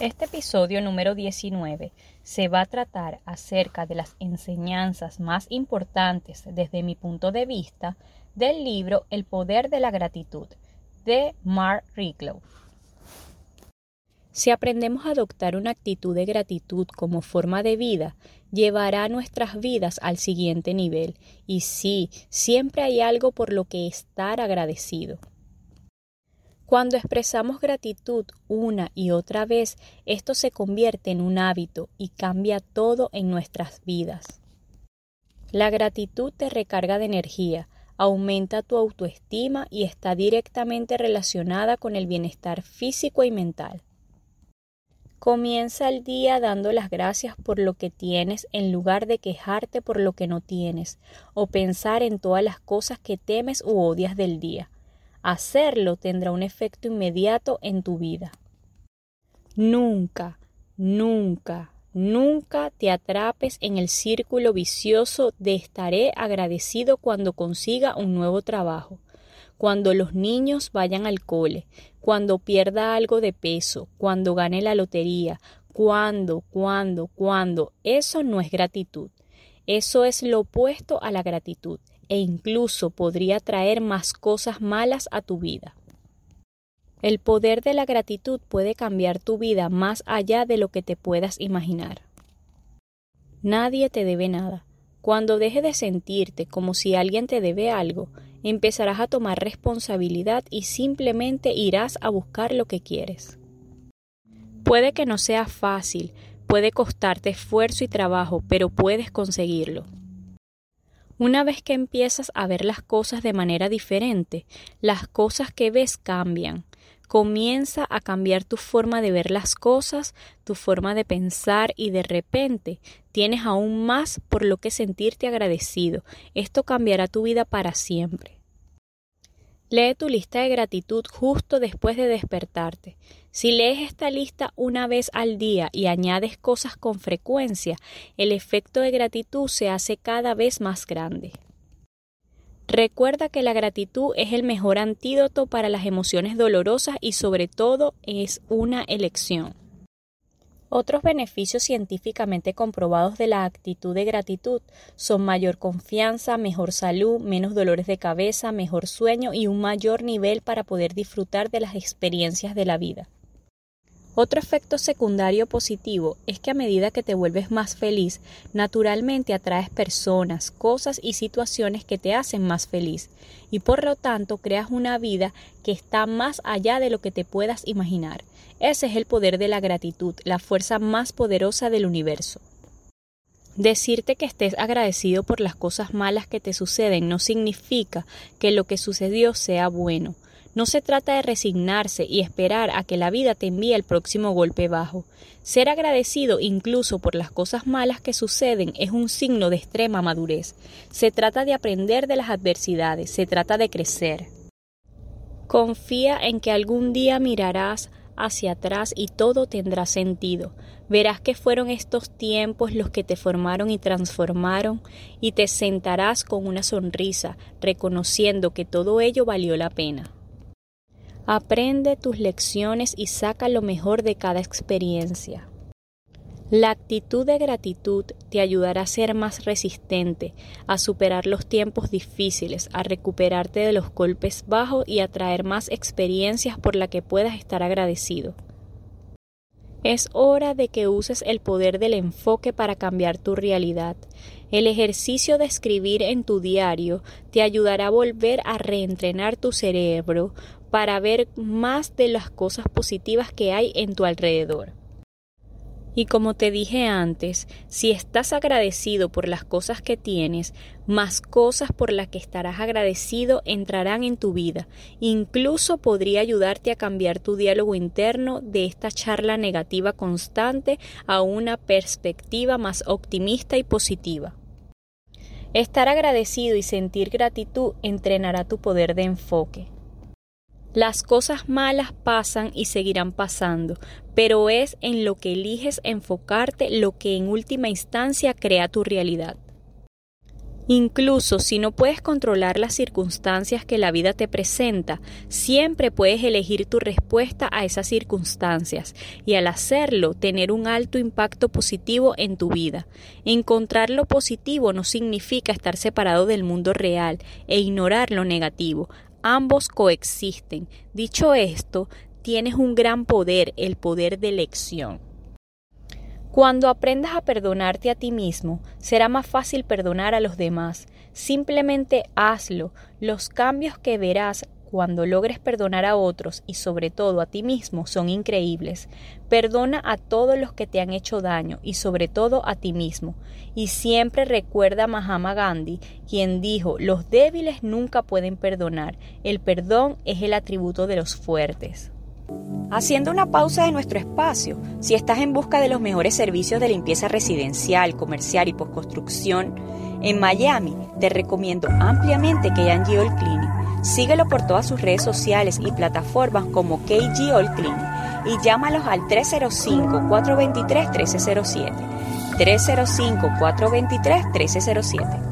Este episodio número 19 se va a tratar acerca de las enseñanzas más importantes desde mi punto de vista del libro El poder de la gratitud de Mark Riglow. Si aprendemos a adoptar una actitud de gratitud como forma de vida, llevará nuestras vidas al siguiente nivel. Y sí, siempre hay algo por lo que estar agradecido. Cuando expresamos gratitud una y otra vez, esto se convierte en un hábito y cambia todo en nuestras vidas. La gratitud te recarga de energía, aumenta tu autoestima y está directamente relacionada con el bienestar físico y mental. Comienza el día dando las gracias por lo que tienes en lugar de quejarte por lo que no tienes o pensar en todas las cosas que temes u odias del día. Hacerlo tendrá un efecto inmediato en tu vida. Nunca, nunca, nunca te atrapes en el círculo vicioso de estaré agradecido cuando consiga un nuevo trabajo cuando los niños vayan al cole, cuando pierda algo de peso, cuando gane la lotería, cuando, cuando, cuando. Eso no es gratitud. Eso es lo opuesto a la gratitud e incluso podría traer más cosas malas a tu vida. El poder de la gratitud puede cambiar tu vida más allá de lo que te puedas imaginar. Nadie te debe nada. Cuando dejes de sentirte como si alguien te debe algo, empezarás a tomar responsabilidad y simplemente irás a buscar lo que quieres. Puede que no sea fácil, puede costarte esfuerzo y trabajo, pero puedes conseguirlo. Una vez que empiezas a ver las cosas de manera diferente, las cosas que ves cambian. Comienza a cambiar tu forma de ver las cosas, tu forma de pensar y de repente tienes aún más por lo que sentirte agradecido. Esto cambiará tu vida para siempre. Lee tu lista de gratitud justo después de despertarte. Si lees esta lista una vez al día y añades cosas con frecuencia, el efecto de gratitud se hace cada vez más grande. Recuerda que la gratitud es el mejor antídoto para las emociones dolorosas y sobre todo es una elección. Otros beneficios científicamente comprobados de la actitud de gratitud son mayor confianza, mejor salud, menos dolores de cabeza, mejor sueño y un mayor nivel para poder disfrutar de las experiencias de la vida. Otro efecto secundario positivo es que a medida que te vuelves más feliz, naturalmente atraes personas, cosas y situaciones que te hacen más feliz y por lo tanto creas una vida que está más allá de lo que te puedas imaginar. Ese es el poder de la gratitud, la fuerza más poderosa del universo. Decirte que estés agradecido por las cosas malas que te suceden no significa que lo que sucedió sea bueno. No se trata de resignarse y esperar a que la vida te envíe el próximo golpe bajo. Ser agradecido incluso por las cosas malas que suceden es un signo de extrema madurez. Se trata de aprender de las adversidades, se trata de crecer. Confía en que algún día mirarás hacia atrás y todo tendrá sentido. Verás que fueron estos tiempos los que te formaron y transformaron y te sentarás con una sonrisa, reconociendo que todo ello valió la pena. Aprende tus lecciones y saca lo mejor de cada experiencia. La actitud de gratitud te ayudará a ser más resistente, a superar los tiempos difíciles, a recuperarte de los golpes bajos y a traer más experiencias por las que puedas estar agradecido. Es hora de que uses el poder del enfoque para cambiar tu realidad. El ejercicio de escribir en tu diario te ayudará a volver a reentrenar tu cerebro para ver más de las cosas positivas que hay en tu alrededor. Y como te dije antes, si estás agradecido por las cosas que tienes, más cosas por las que estarás agradecido entrarán en tu vida. Incluso podría ayudarte a cambiar tu diálogo interno de esta charla negativa constante a una perspectiva más optimista y positiva. Estar agradecido y sentir gratitud entrenará tu poder de enfoque. Las cosas malas pasan y seguirán pasando, pero es en lo que eliges enfocarte lo que en última instancia crea tu realidad. Incluso si no puedes controlar las circunstancias que la vida te presenta, siempre puedes elegir tu respuesta a esas circunstancias y al hacerlo tener un alto impacto positivo en tu vida. Encontrar lo positivo no significa estar separado del mundo real e ignorar lo negativo. Ambos coexisten. Dicho esto, tienes un gran poder, el poder de elección. Cuando aprendas a perdonarte a ti mismo, será más fácil perdonar a los demás. Simplemente hazlo. Los cambios que verás cuando logres perdonar a otros y sobre todo a ti mismo son increíbles. Perdona a todos los que te han hecho daño y sobre todo a ti mismo. Y siempre recuerda a Mahama Gandhi, quien dijo, los débiles nunca pueden perdonar. El perdón es el atributo de los fuertes. Haciendo una pausa de nuestro espacio, si estás en busca de los mejores servicios de limpieza residencial, comercial y postconstrucción, en Miami te recomiendo ampliamente KG All Cleaning. Síguelo por todas sus redes sociales y plataformas como KG All Cleaning y llámalos al 305-423-1307. 305-423-1307.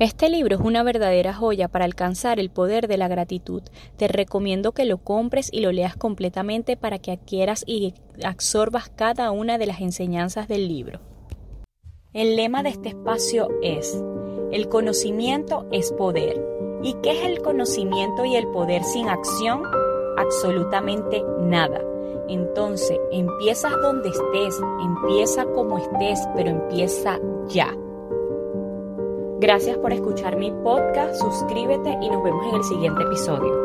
Este libro es una verdadera joya para alcanzar el poder de la gratitud. Te recomiendo que lo compres y lo leas completamente para que adquieras y absorbas cada una de las enseñanzas del libro. El lema de este espacio es, el conocimiento es poder. ¿Y qué es el conocimiento y el poder sin acción? Absolutamente nada. Entonces, empiezas donde estés, empieza como estés, pero empieza ya. Gracias por escuchar mi podcast, suscríbete y nos vemos en el siguiente episodio.